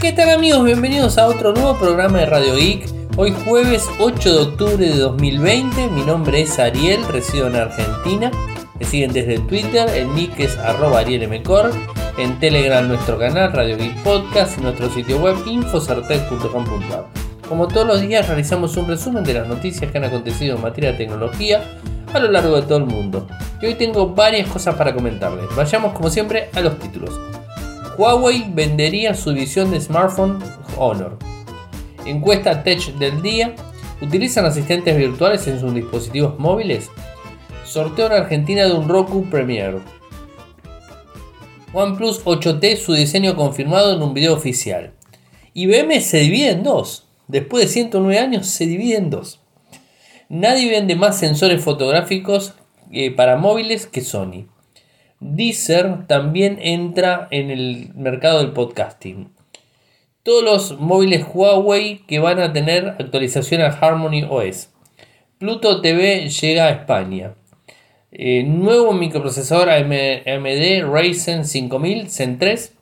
¿Qué tal amigos? Bienvenidos a otro nuevo programa de Radio Geek. Hoy jueves 8 de octubre de 2020. Mi nombre es Ariel, resido en Argentina. Me siguen desde Twitter, el nick es arroba arielmcor. En Telegram nuestro canal Radio Geek Podcast, nuestro sitio web infocertec.com.ar. Como todos los días realizamos un resumen de las noticias que han acontecido en materia de tecnología a lo largo de todo el mundo. Y hoy tengo varias cosas para comentarles. Vayamos como siempre a los títulos. Huawei vendería su división de smartphone Honor. Encuesta Tech del día. ¿Utilizan asistentes virtuales en sus dispositivos móviles? Sorteo en Argentina de un Roku Premier. OnePlus 8T su diseño confirmado en un video oficial. IBM se divide en dos. Después de 109 años se divide en dos. Nadie vende más sensores fotográficos eh, para móviles que Sony. Deezer también entra en el mercado del podcasting. Todos los móviles Huawei que van a tener actualización a Harmony OS. Pluto TV llega a España. Eh, nuevo microprocesador AMD Ryzen 5000 Zen 3.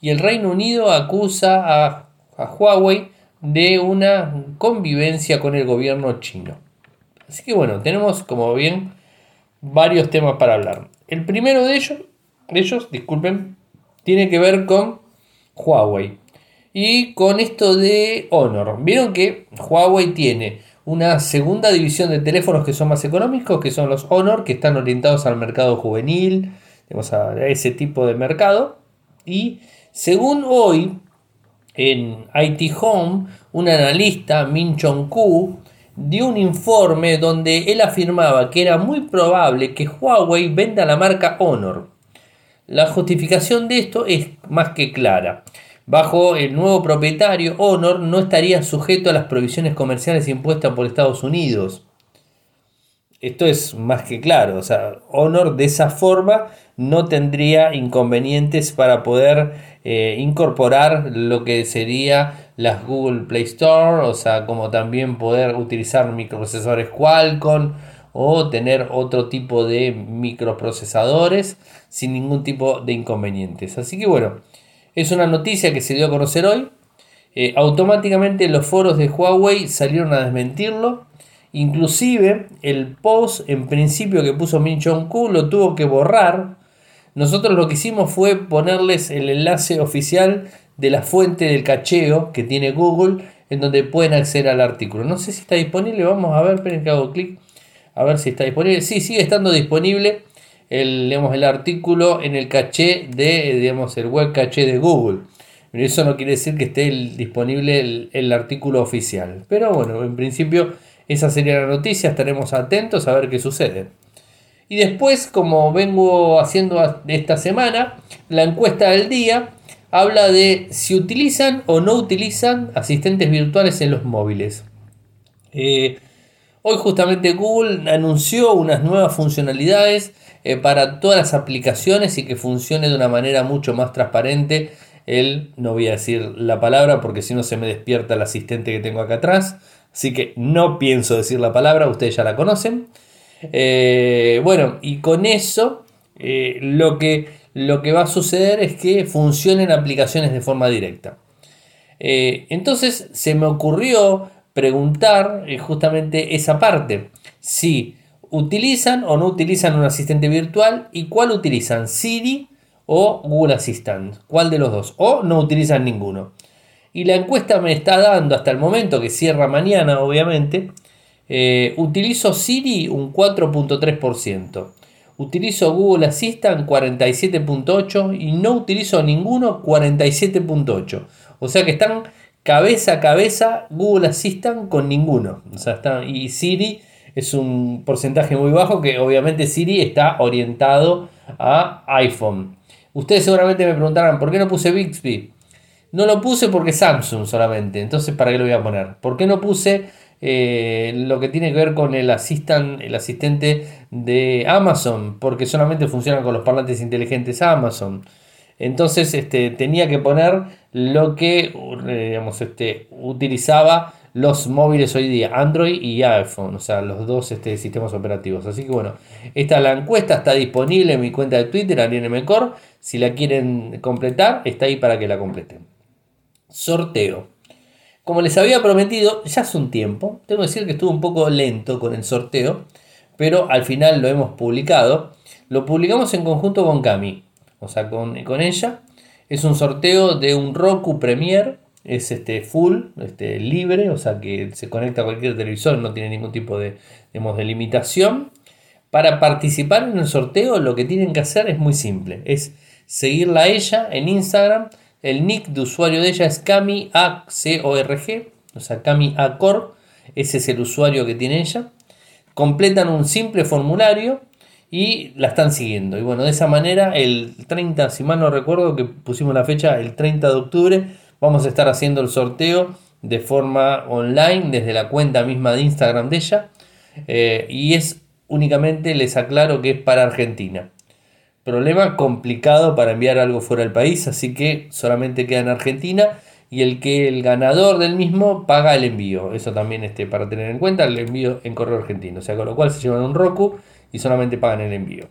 Y el Reino Unido acusa a, a Huawei de una convivencia con el gobierno chino. Así que bueno, tenemos como bien varios temas para hablar. El primero de ellos, ellos, disculpen, tiene que ver con Huawei y con esto de Honor. Vieron que Huawei tiene una segunda división de teléfonos que son más económicos, que son los Honor, que están orientados al mercado juvenil, a ese tipo de mercado. Y según hoy, en IT Home, un analista, Min Chong Ku, dio un informe donde él afirmaba que era muy probable que Huawei venda la marca Honor. La justificación de esto es más que clara. Bajo el nuevo propietario, Honor no estaría sujeto a las provisiones comerciales impuestas por Estados Unidos. Esto es más que claro, o sea, Honor de esa forma no tendría inconvenientes para poder eh, incorporar lo que sería las Google Play Store, o sea, como también poder utilizar microprocesores Qualcomm o tener otro tipo de microprocesadores sin ningún tipo de inconvenientes. Así que bueno, es una noticia que se dio a conocer hoy. Eh, automáticamente los foros de Huawei salieron a desmentirlo. Inclusive el post en principio que puso Min Jong Ku lo tuvo que borrar. Nosotros lo que hicimos fue ponerles el enlace oficial de la fuente del cacheo que tiene Google en donde pueden acceder al artículo. No sé si está disponible, vamos a ver, esperen que hago clic a ver si está disponible. Sí, sigue estando disponible el, el artículo en el caché de digamos, el web caché de Google. Pero eso no quiere decir que esté disponible el, el, artículo oficial. Pero bueno, en principio esa sería la noticia, estaremos atentos a ver qué sucede. Y después, como vengo haciendo esta semana, la encuesta del día habla de si utilizan o no utilizan asistentes virtuales en los móviles. Eh, hoy justamente Google anunció unas nuevas funcionalidades eh, para todas las aplicaciones y que funcione de una manera mucho más transparente. El, no voy a decir la palabra porque si no se me despierta el asistente que tengo acá atrás. Así que no pienso decir la palabra, ustedes ya la conocen. Eh, bueno, y con eso lo que lo que va a suceder es que funcionen aplicaciones de forma directa. Eh, entonces se me ocurrió preguntar eh, justamente esa parte. Si utilizan o no utilizan un asistente virtual y cuál utilizan, Siri o Google Assistant. ¿Cuál de los dos? O no utilizan ninguno. Y la encuesta me está dando hasta el momento, que cierra mañana obviamente, eh, utilizo Siri un 4.3%. Utilizo Google Assistant 47.8 y no utilizo ninguno 47.8. O sea que están cabeza a cabeza Google Assistant con ninguno. O sea, está, y Siri es un porcentaje muy bajo que obviamente Siri está orientado a iPhone. Ustedes seguramente me preguntarán, ¿por qué no puse Bixby? No lo puse porque Samsung solamente. Entonces, ¿para qué lo voy a poner? ¿Por qué no puse eh, lo que tiene que ver con el, el asistente de Amazon, porque solamente funciona con los parlantes inteligentes Amazon. Entonces este, tenía que poner lo que eh, digamos, este, utilizaba los móviles hoy día, Android y iPhone, o sea, los dos este, sistemas operativos. Así que bueno, esta la encuesta está disponible en mi cuenta de Twitter, AlienMCore. Si la quieren completar, está ahí para que la completen. Sorteo. Como les había prometido, ya hace un tiempo, tengo que decir que estuvo un poco lento con el sorteo, pero al final lo hemos publicado. Lo publicamos en conjunto con Cami, o sea, con, con ella. Es un sorteo de un Roku Premier, es este full, este, libre, o sea que se conecta a cualquier televisor, no tiene ningún tipo de, de limitación. Para participar en el sorteo lo que tienen que hacer es muy simple, es seguirla a ella en Instagram el nick de usuario de ella es Cami A-C-O-R-G, o sea, Cami Acor, ese es el usuario que tiene ella. Completan un simple formulario y la están siguiendo. Y bueno, de esa manera, el 30, si mal no recuerdo, que pusimos la fecha, el 30 de octubre, vamos a estar haciendo el sorteo de forma online desde la cuenta misma de Instagram de ella. Eh, y es únicamente, les aclaro que es para Argentina. Problema complicado para enviar algo fuera del país, así que solamente queda en Argentina y el que el ganador del mismo paga el envío. Eso también este, para tener en cuenta, el envío en correo argentino. O sea, con lo cual se llevan un Roku y solamente pagan el envío.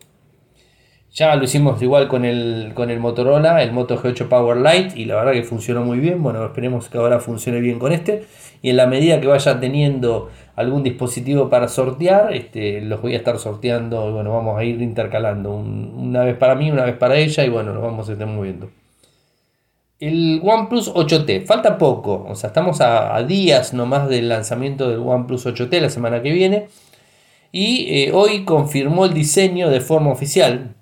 Ya lo hicimos igual con el, con el Motorola, el Moto G8 Power Lite, y la verdad que funcionó muy bien. Bueno, esperemos que ahora funcione bien con este. Y en la medida que vaya teniendo algún dispositivo para sortear, este, los voy a estar sorteando bueno, vamos a ir intercalando una vez para mí, una vez para ella y bueno, nos vamos a estar moviendo. El OnePlus 8T, falta poco, o sea, estamos a, días nomás del lanzamiento del OnePlus 8T la semana que viene y eh, hoy confirmó el diseño de forma oficial.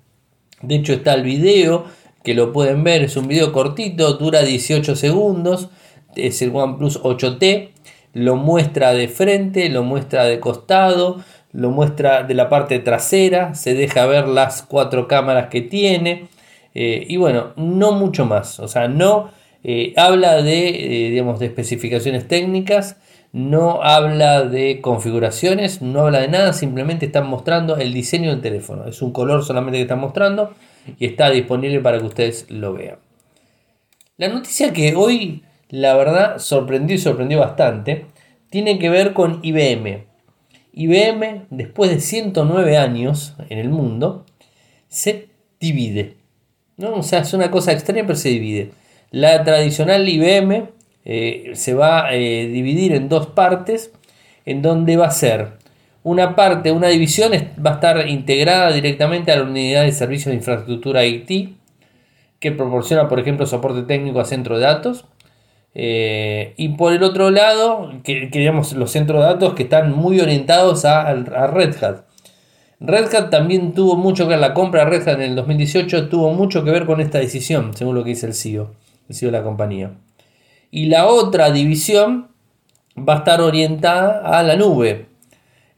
De hecho está el video que lo pueden ver, es un video cortito, dura 18 segundos, es el OnePlus 8T lo muestra de frente, lo muestra de costado, lo muestra de la parte trasera, se deja ver las cuatro cámaras que tiene eh, y bueno, no mucho más, o sea, no eh, habla de, eh, digamos, de especificaciones técnicas, no habla de configuraciones, no habla de nada, simplemente están mostrando el diseño del teléfono, es un color solamente que están mostrando y está disponible para que ustedes lo vean. La noticia que hoy la verdad sorprendió y sorprendió bastante, tiene que ver con IBM. IBM, después de 109 años en el mundo, se divide. ¿no? O sea, es una cosa extraña, pero se divide. La tradicional IBM eh, se va a eh, dividir en dos partes, en donde va a ser una parte, una división va a estar integrada directamente a la unidad de servicios de infraestructura IT, que proporciona, por ejemplo, soporte técnico a centro de datos eh, y por el otro lado, que, los centros de datos que están muy orientados a, Red Hat. Red Hat también tuvo mucho que ver, la compra de Red Hat en el 2018 tuvo mucho que ver con esta decisión, según lo que dice el CEO, el CEO de la compañía. Y la otra división va a estar orientada a la nube.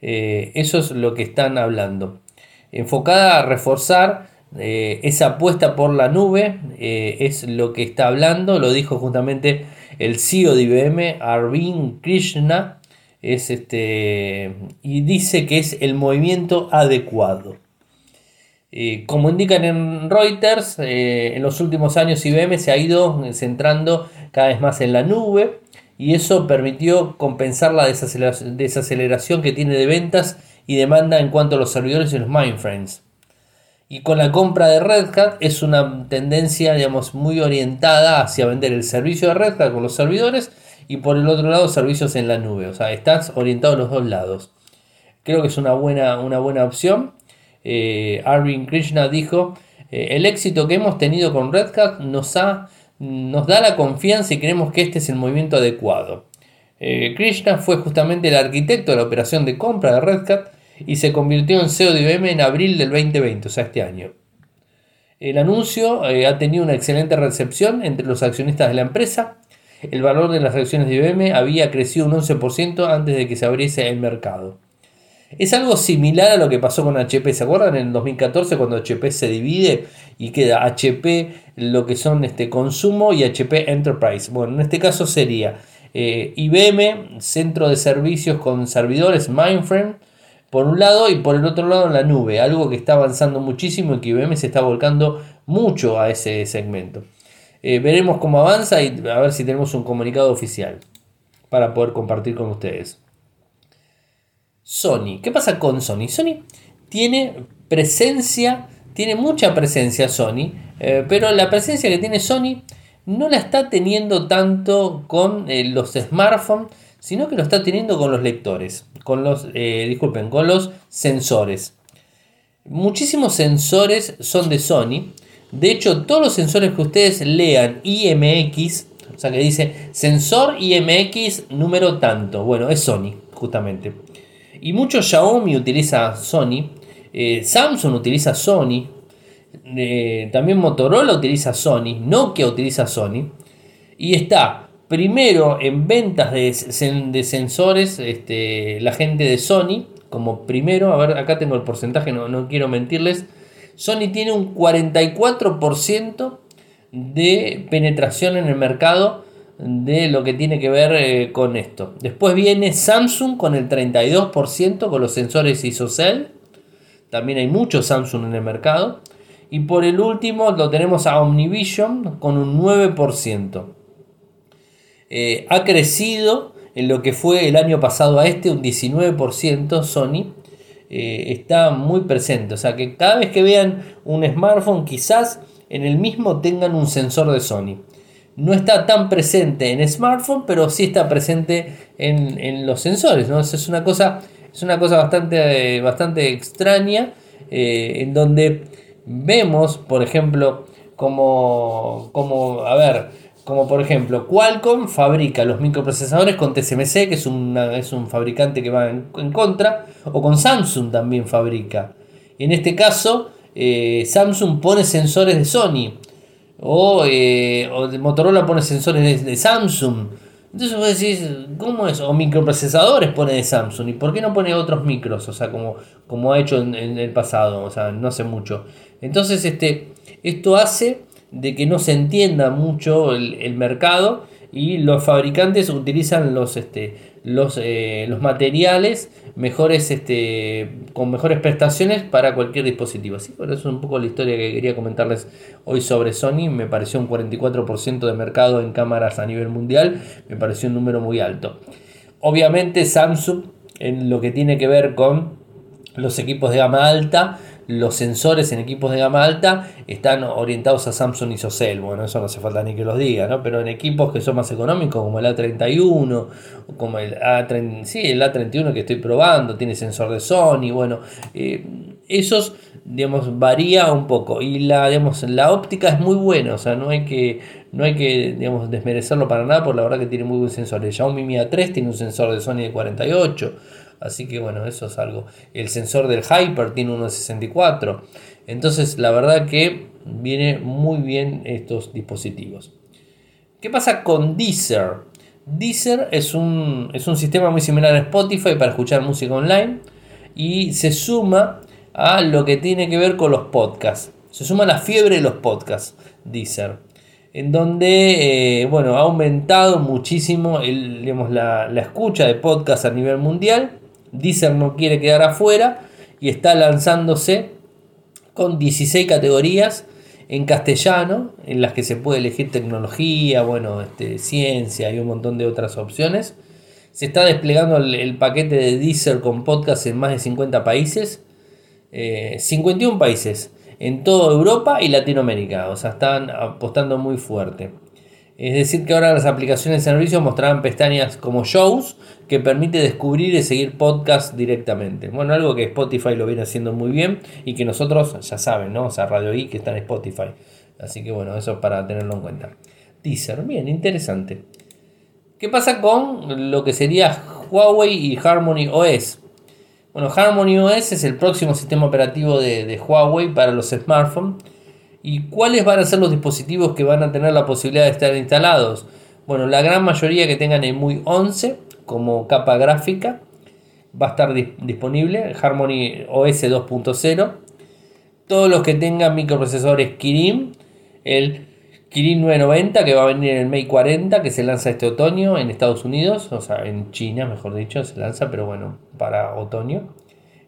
Eh, eso es lo que están hablando. Enfocada a reforzar eh, esa apuesta por la nube, es lo que está hablando, lo dijo justamente el CEO de IBM, Arvind Krishna, es este, y dice que es el movimiento adecuado. Eh, como indican en Reuters, eh, en los últimos años IBM se ha ido centrando cada vez más en la nube y eso permitió compensar la desaceleración que tiene de ventas y demanda en cuanto a los servidores y los mainframes. Y con la compra de Red Hat es una tendencia, digamos, muy orientada hacia vender el servicio de Red Hat con los servidores y por el otro lado servicios en la nube. O sea, estás orientado a los dos lados. Creo que es una buena, una buena opción. Eh, Arvind Krishna dijo, eh, el éxito que hemos tenido con Red Hat nos, ha, nos da la confianza y creemos que este es el movimiento adecuado. Eh, Krishna fue justamente el arquitecto de la operación de compra de Red Hat y se convirtió en CEO de IBM en abril del 2020, o sea, este año. El anuncio eh, ha tenido una excelente recepción entre los accionistas de la empresa. El valor de las acciones de IBM había crecido un 11% antes de que se abriese el mercado. Es algo similar a lo que pasó con HP, ¿se acuerdan? En el 2014 cuando HP se divide y queda HP lo que son este consumo y HP Enterprise. Bueno, en este caso sería eh, IBM, centro de servicios con servidores mainframe, por un lado y por el otro lado en la nube, algo que está avanzando muchísimo y que IBM se está volcando mucho a ese segmento. Eh, veremos cómo avanza y a ver si tenemos un comunicado oficial para poder compartir con ustedes. Sony, ¿qué pasa con Sony? Sony tiene presencia, tiene mucha presencia Sony, eh, pero la presencia que tiene Sony no la está teniendo tanto con eh, los smartphones, sino que lo está teniendo con los lectores, con los, eh, disculpen, con los sensores. Muchísimos sensores son de Sony. De hecho, todos los sensores que ustedes lean IMX, o sea que dice sensor IMX número tanto, bueno, es Sony, justamente. Y mucho Xiaomi utiliza Sony, eh, Samsung utiliza Sony, eh, también Motorola utiliza Sony, Nokia utiliza Sony. Y está primero en ventas de, sensores este, la gente de Sony, como primero, a ver, acá tengo el porcentaje, no, quiero mentirles. Sony tiene un 44% de penetración en el mercado de lo que tiene que ver eh, con esto. Después viene Samsung con el 32% con los sensores ISOCELL. También hay muchos Samsung en el mercado. Y por el último lo tenemos a Omnivision con un 9%. Eh, ha crecido en lo que fue el año pasado a este un 19% Sony. Eh, está muy presente. O sea que cada vez que vean un smartphone quizás en el mismo tengan un sensor de Sony. No está tan presente en smartphone, pero sí está presente en, los sensores. ¿no? Es, una cosa, es una cosa bastante, bastante extraña eh, en donde vemos, por ejemplo, como, como, a ver, como por ejemplo, Qualcomm fabrica los microprocesadores con TSMC, que es, es un fabricante que va en, contra, o con Samsung también fabrica. En este caso, eh, Samsung pone sensores de Sony, o, eh, Motorola pone sensores de, Samsung. Entonces vos decís, ¿cómo es? O microprocesadores pone de Samsung. ¿Y por qué no pone otros micros? O sea, como, como ha hecho en, en el pasado, o sea, no hace mucho. Entonces, este, esto hace de que no se entienda mucho el, mercado y los fabricantes utilizan los, este, los, eh, los materiales mejores, este, con mejores prestaciones para cualquier dispositivo. Así por eso es un poco la historia que quería comentarles hoy sobre Sony. Me pareció un 44% de mercado en cámaras a nivel mundial, me pareció un número muy alto. Obviamente Samsung en lo que tiene que ver con los equipos de gama alta los sensores en equipos de gama alta están orientados a Samsung ISOCELL. Bueno, eso no hace falta ni que los diga, ¿no? Pero en equipos que son más económicos, como el A31, como el, A30, sí, el A31 que estoy probando, tiene sensor de Sony, bueno, eh, esos, digamos, varía un poco. Y la, digamos, la óptica es muy buena, o sea, no hay que, no hay que digamos, desmerecerlo para nada, por la verdad que tiene muy buen sensor. El Xiaomi Mi A3 tiene un sensor de Sony de 48 Así que bueno, eso es algo. El sensor del Hyper tiene uno de 64. Entonces la verdad que viene muy bien estos dispositivos. ¿Qué pasa con Deezer? Deezer es un, es un sistema muy similar a Spotify para escuchar música online y se suma a lo que tiene que ver con los podcasts. Se suma a la fiebre de los podcasts, Deezer. En donde, eh, bueno, ha aumentado muchísimo el, la, la escucha de podcasts a nivel mundial Deezer no quiere quedar afuera y está lanzándose con 16 categorías en castellano, en las que se puede elegir tecnología, bueno, este, ciencia y un montón de otras opciones. Se está desplegando el, paquete de Deezer con podcast en más de 50 países, 51 eh, países en toda Europa y Latinoamérica, o sea, están apostando muy fuerte. Es decir, que ahora las aplicaciones de servicio mostrarán pestañas como shows que permite descubrir y seguir podcasts directamente. Bueno, algo que Spotify lo viene haciendo muy bien y que nosotros ya saben, ¿no? O sea, Radio I que está en Spotify. Así que bueno, eso es para tenerlo en cuenta. Teaser, bien, interesante. ¿Qué pasa con lo que sería Huawei y Harmony OS? Bueno, Harmony OS es el próximo sistema operativo de, de Huawei para los smartphones ¿Y cuáles van a ser los dispositivos que van a tener la posibilidad de estar instalados? Bueno, la gran mayoría que tengan el MUI 11 como capa gráfica va a estar disponible, Harmony OS 2.0. Todos los que tengan microprocesadores Kirin, el Kirin 990 que va a venir en el Mate 40 que se lanza este otoño en Estados Unidos, o sea, en China, mejor dicho, se lanza, pero bueno, para otoño.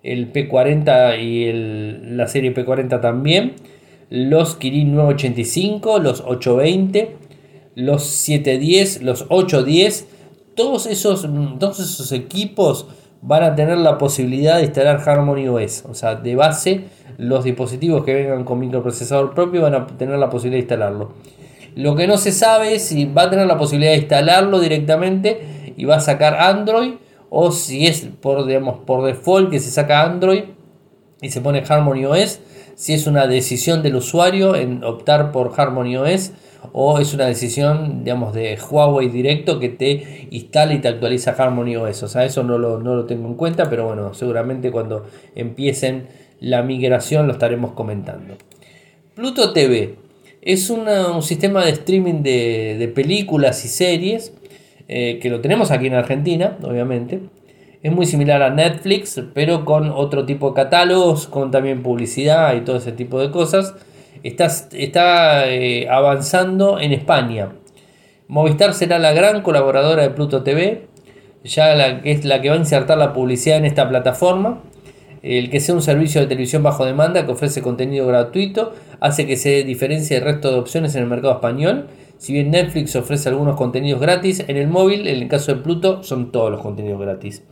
El P40 y la serie P40 también los Kirin 985, los 820, los 710, los 810, todos esos, todos esos equipos van a tener la posibilidad de instalar Harmony OS. O sea, de base, los dispositivos que vengan con microprocesador propio van a tener la posibilidad de instalarlo. Lo que no se sabe es si va a tener la posibilidad de instalarlo directamente y va a sacar Android o si es por, digamos, por default que se saca Android y se pone Harmony OS, si es una decisión del usuario en optar por Harmony OS o es una decisión digamos de Huawei directo que te instala y te actualiza Harmony OS. O sea, eso no lo, no lo tengo en cuenta, pero bueno, seguramente cuando empiecen la migración lo estaremos comentando. Pluto TV es un sistema de streaming de, películas y series eh, que lo tenemos aquí en Argentina, obviamente. Es muy similar a Netflix, pero con otro tipo de catálogos, con también publicidad y todo ese tipo de cosas. Está, está eh, avanzando en España. Movistar será la gran colaboradora de Pluto TV, ya es la que va a insertar la publicidad en esta plataforma el que sea un servicio de televisión bajo demanda que ofrece contenido gratuito hace que se diferencie del resto de opciones en el mercado español. Si bien Netflix ofrece algunos contenidos gratis, en el móvil, en el caso de Pluto, son todos los contenidos gratis.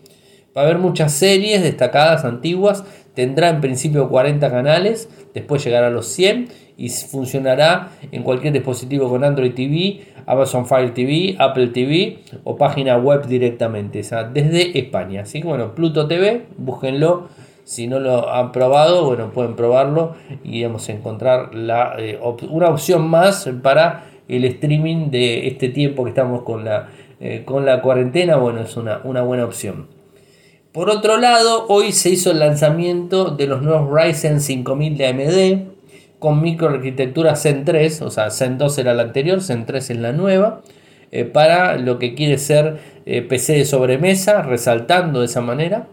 Va a haber muchas series destacadas, antiguas. Tendrá en principio 40 canales, después llegará a los 100 y funcionará en cualquier dispositivo con Android TV, Amazon Fire TV, Apple TV o página web directamente, o sea, desde España. Así que bueno, Pluto TV, búsquenlo si no lo han probado, bueno, pueden probarlo y vamos a encontrar eh, una opción más para el streaming de este tiempo que estamos con la, eh, con la cuarentena. Bueno, es una, una buena opción. Por otro lado, hoy se hizo el lanzamiento de los nuevos Ryzen 5000 de AMD con microarquitectura Zen 3, o sea, Zen 2 era la anterior, Zen 3 es la nueva, eh, para lo que quiere ser PC de sobremesa, resaltando de esa manera.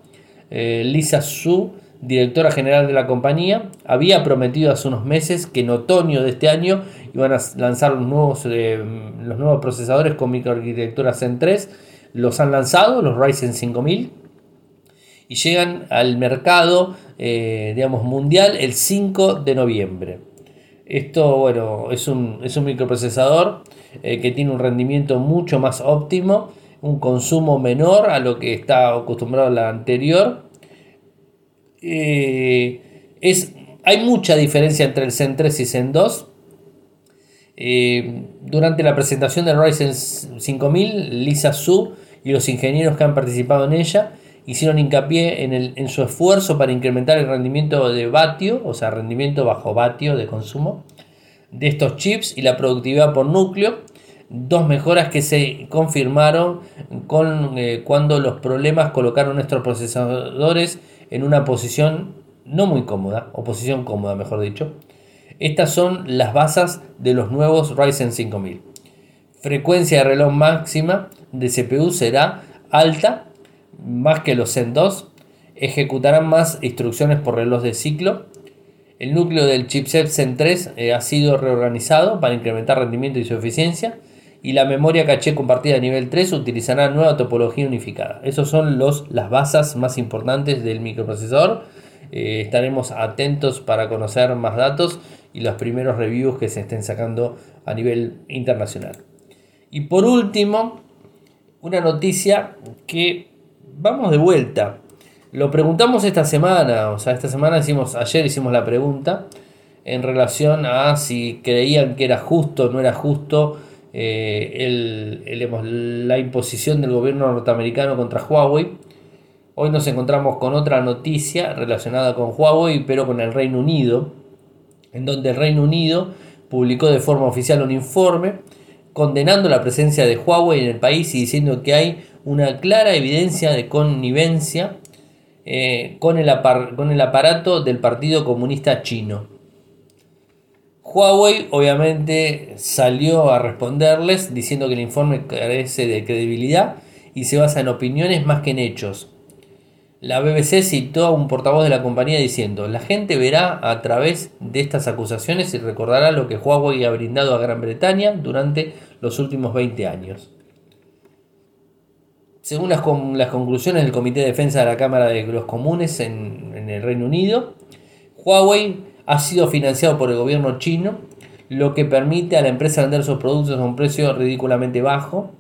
Eh, Lisa Su, directora general de la compañía, había prometido hace unos meses que en otoño de este año iban a lanzar los nuevos, eh, los nuevos procesadores con microarquitectura Zen 3. Los han lanzado, los Ryzen 5000, y llegan al mercado eh, digamos, mundial el 5 de noviembre. Esto, bueno, es un, es un microprocesador que tiene un rendimiento mucho más óptimo un consumo menor a lo que está acostumbrado la anterior. Eh, es, hay mucha diferencia entre el Zen 3 y Zen 2. Eh, durante la presentación del Ryzen 5000, Lisa Su y los ingenieros que han participado en ella hicieron hincapié en, el, en su esfuerzo para incrementar el rendimiento de vatio, o sea, rendimiento bajo vatio de consumo de estos chips y la productividad por núcleo dos mejoras que se confirmaron con, eh, cuando los problemas colocaron nuestros procesadores en una posición no muy cómoda, o posición cómoda mejor dicho. Estas son las bases de los nuevos Ryzen 5000. Frecuencia de reloj máxima de CPU será alta, más que los Zen 2. Ejecutarán más instrucciones por reloj de ciclo. El núcleo del chipset Zen 3 eh, ha sido reorganizado para incrementar rendimiento y su eficiencia y la memoria caché compartida a nivel 3 utilizará nueva topología unificada. Esas son los, las bases más importantes del microprocesador. Eh, estaremos atentos para conocer más datos y los primeros reviews que se estén sacando a nivel internacional. Y por último, una noticia que vamos de vuelta. Lo preguntamos esta semana, o sea, esta semana hicimos, ayer hicimos la pregunta en relación a si creían que era justo o no era justo eh, la imposición del gobierno norteamericano contra Huawei. Hoy nos encontramos con otra noticia relacionada con Huawei, pero con el Reino Unido, en donde el Reino Unido publicó de forma oficial un informe condenando la presencia de Huawei en el país y diciendo que hay una clara evidencia de connivencia eh, con, el con el aparato del Partido Comunista Chino. Huawei obviamente salió a responderles diciendo que el informe carece de credibilidad y se basa en opiniones más que en hechos. La BBC citó a un portavoz de la compañía diciendo, la gente verá a través de estas acusaciones y recordará lo que Huawei ha brindado a Gran Bretaña durante los últimos 20 años. Según las, conclusiones del Comité de Defensa de la Cámara de los Comunes en, el Reino Unido, Huawei ha sido financiado por el gobierno chino, lo que permite a la empresa vender sus productos a un precio ridículamente bajo.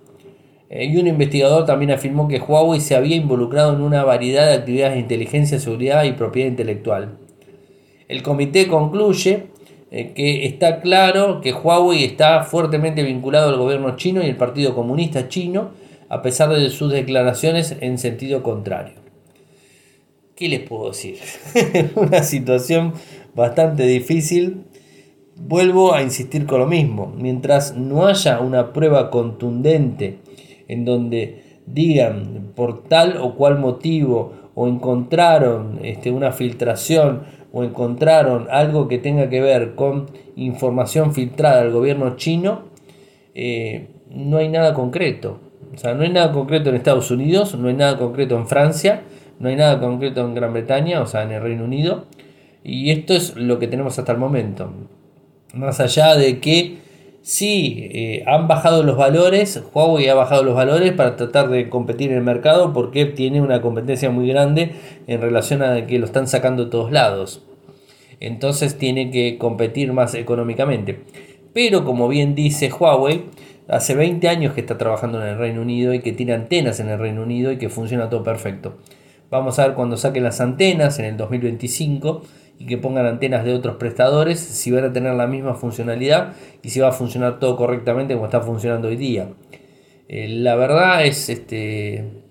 Eh, y un investigador también afirmó que Huawei se había involucrado en una variedad de actividades de inteligencia, seguridad y propiedad intelectual. El comité concluye eh, que está claro que Huawei está fuertemente vinculado al gobierno chino y el Partido Comunista Chino, a pesar de sus declaraciones en sentido contrario. ¿Qué les puedo decir? Una situación bastante difícil. Vuelvo a insistir con lo mismo. Mientras no haya una prueba contundente en donde digan por tal o cual motivo o encontraron este, una filtración o encontraron algo que tenga que ver con información filtrada al gobierno chino, eh, no hay nada concreto. O sea, no hay nada concreto en Estados Unidos, no hay nada concreto en Francia, no hay nada concreto en Gran Bretaña, o sea, en el Reino Unido. Y esto es lo que tenemos hasta el momento. Más allá de que sí eh, han bajado los valores, Huawei ha bajado los valores para tratar de competir en el mercado porque tiene una competencia muy grande en relación a que lo están sacando de todos lados. Entonces tiene que competir más económicamente. Pero como bien dice Huawei, hace 20 años que está trabajando en el Reino Unido y que tiene antenas en el Reino Unido y que funciona todo perfecto. Vamos a ver cuando saquen las antenas en el 2025 y que pongan antenas de otros prestadores si van a tener la misma funcionalidad y si va a funcionar todo correctamente como está funcionando hoy día. Eh, la verdad es, este,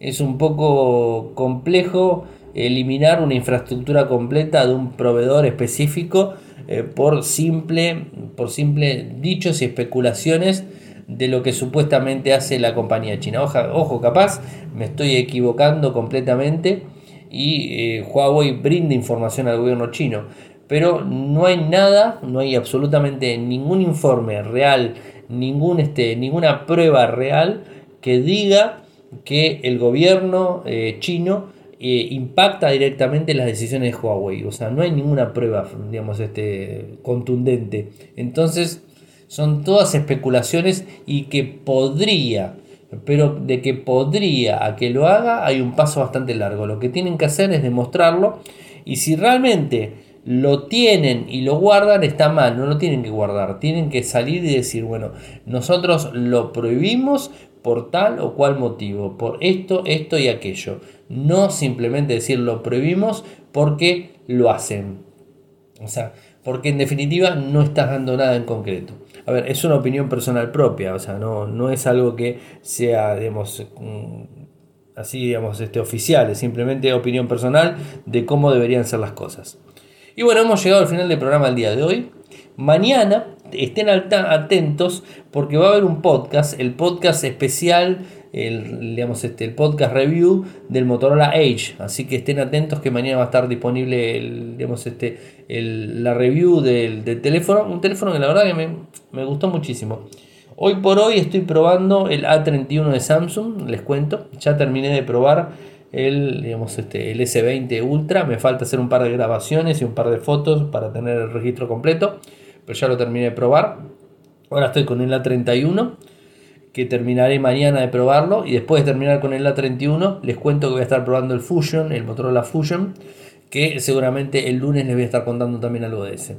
es un poco complejo eliminar una infraestructura completa de un proveedor específico eh, por, simple, por simple dichos y especulaciones de lo que supuestamente hace la compañía china. ojo, capaz me estoy equivocando completamente y eh, Huawei brinda información al gobierno chino, pero no hay nada, no hay absolutamente ningún informe real, ningún, este, ninguna prueba real que diga que el gobierno eh, chino eh, impacta directamente las decisiones de Huawei. O sea, no hay ninguna prueba, digamos, este, contundente. Entonces, son todas especulaciones y que podría, pero de que podría a que lo haga hay un paso bastante largo. Lo que tienen que hacer es demostrarlo y si realmente lo tienen y lo guardan está mal, no lo tienen que guardar, tienen que salir y decir, bueno, nosotros lo prohibimos por tal o cual motivo, por esto, esto y aquello. No simplemente decir lo prohibimos porque lo hacen. O sea, porque en definitiva no estás dando nada en concreto a ver, es una opinión personal propia, o sea, no, no es algo que sea, digamos, mm, así, digamos, este, oficial, es simplemente opinión personal de cómo deberían ser las cosas. Y bueno, hemos llegado al final del programa el día de hoy. Mañana estén atentos porque va a haber un podcast, el podcast especial el, digamos, este, el podcast review del Motorola Edge. Así que estén atentos que mañana va a estar disponible el, digamos, este, la review del, teléfono. Un teléfono que la verdad que me, gustó muchísimo. Hoy por hoy estoy probando el A31 de Samsung, les cuento. Ya terminé de probar el, digamos, este, el S20 Ultra. Me falta hacer un par de grabaciones y un par de fotos para tener el registro completo. Pero ya lo terminé de probar. Ahora estoy con el A31 que terminaré mañana de probarlo y después de terminar con el A31 les cuento que voy a estar probando el Fusion, el Motorola Fusion, que seguramente el lunes les voy a estar contando también algo de ese.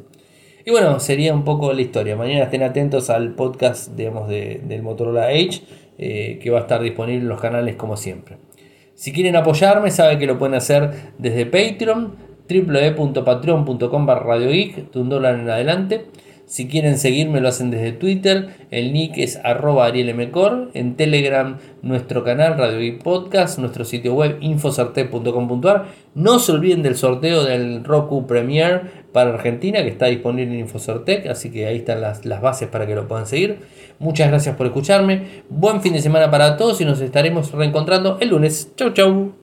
Y bueno, sería un poco la historia. Mañana estén atentos al podcast del Motorola Edge, eh, que va a estar disponible en los canales como siempre. Si quieren apoyarme, saben que lo pueden hacer desde Patreon, www.patreon.com barra de un dólar en adelante. Si quieren seguirme lo hacen desde Twitter, el nick es arroba arielmcor, en Telegram nuestro canal Radio y Podcast, nuestro sitio web infosarte.com.ar. No se olviden del sorteo del Roku Premier para Argentina que está disponible en Infocertec, así que ahí están las, las bases para que lo puedan seguir. Muchas gracias por escucharme, buen fin de semana para todos y nos estaremos reencontrando el lunes. Chau chau.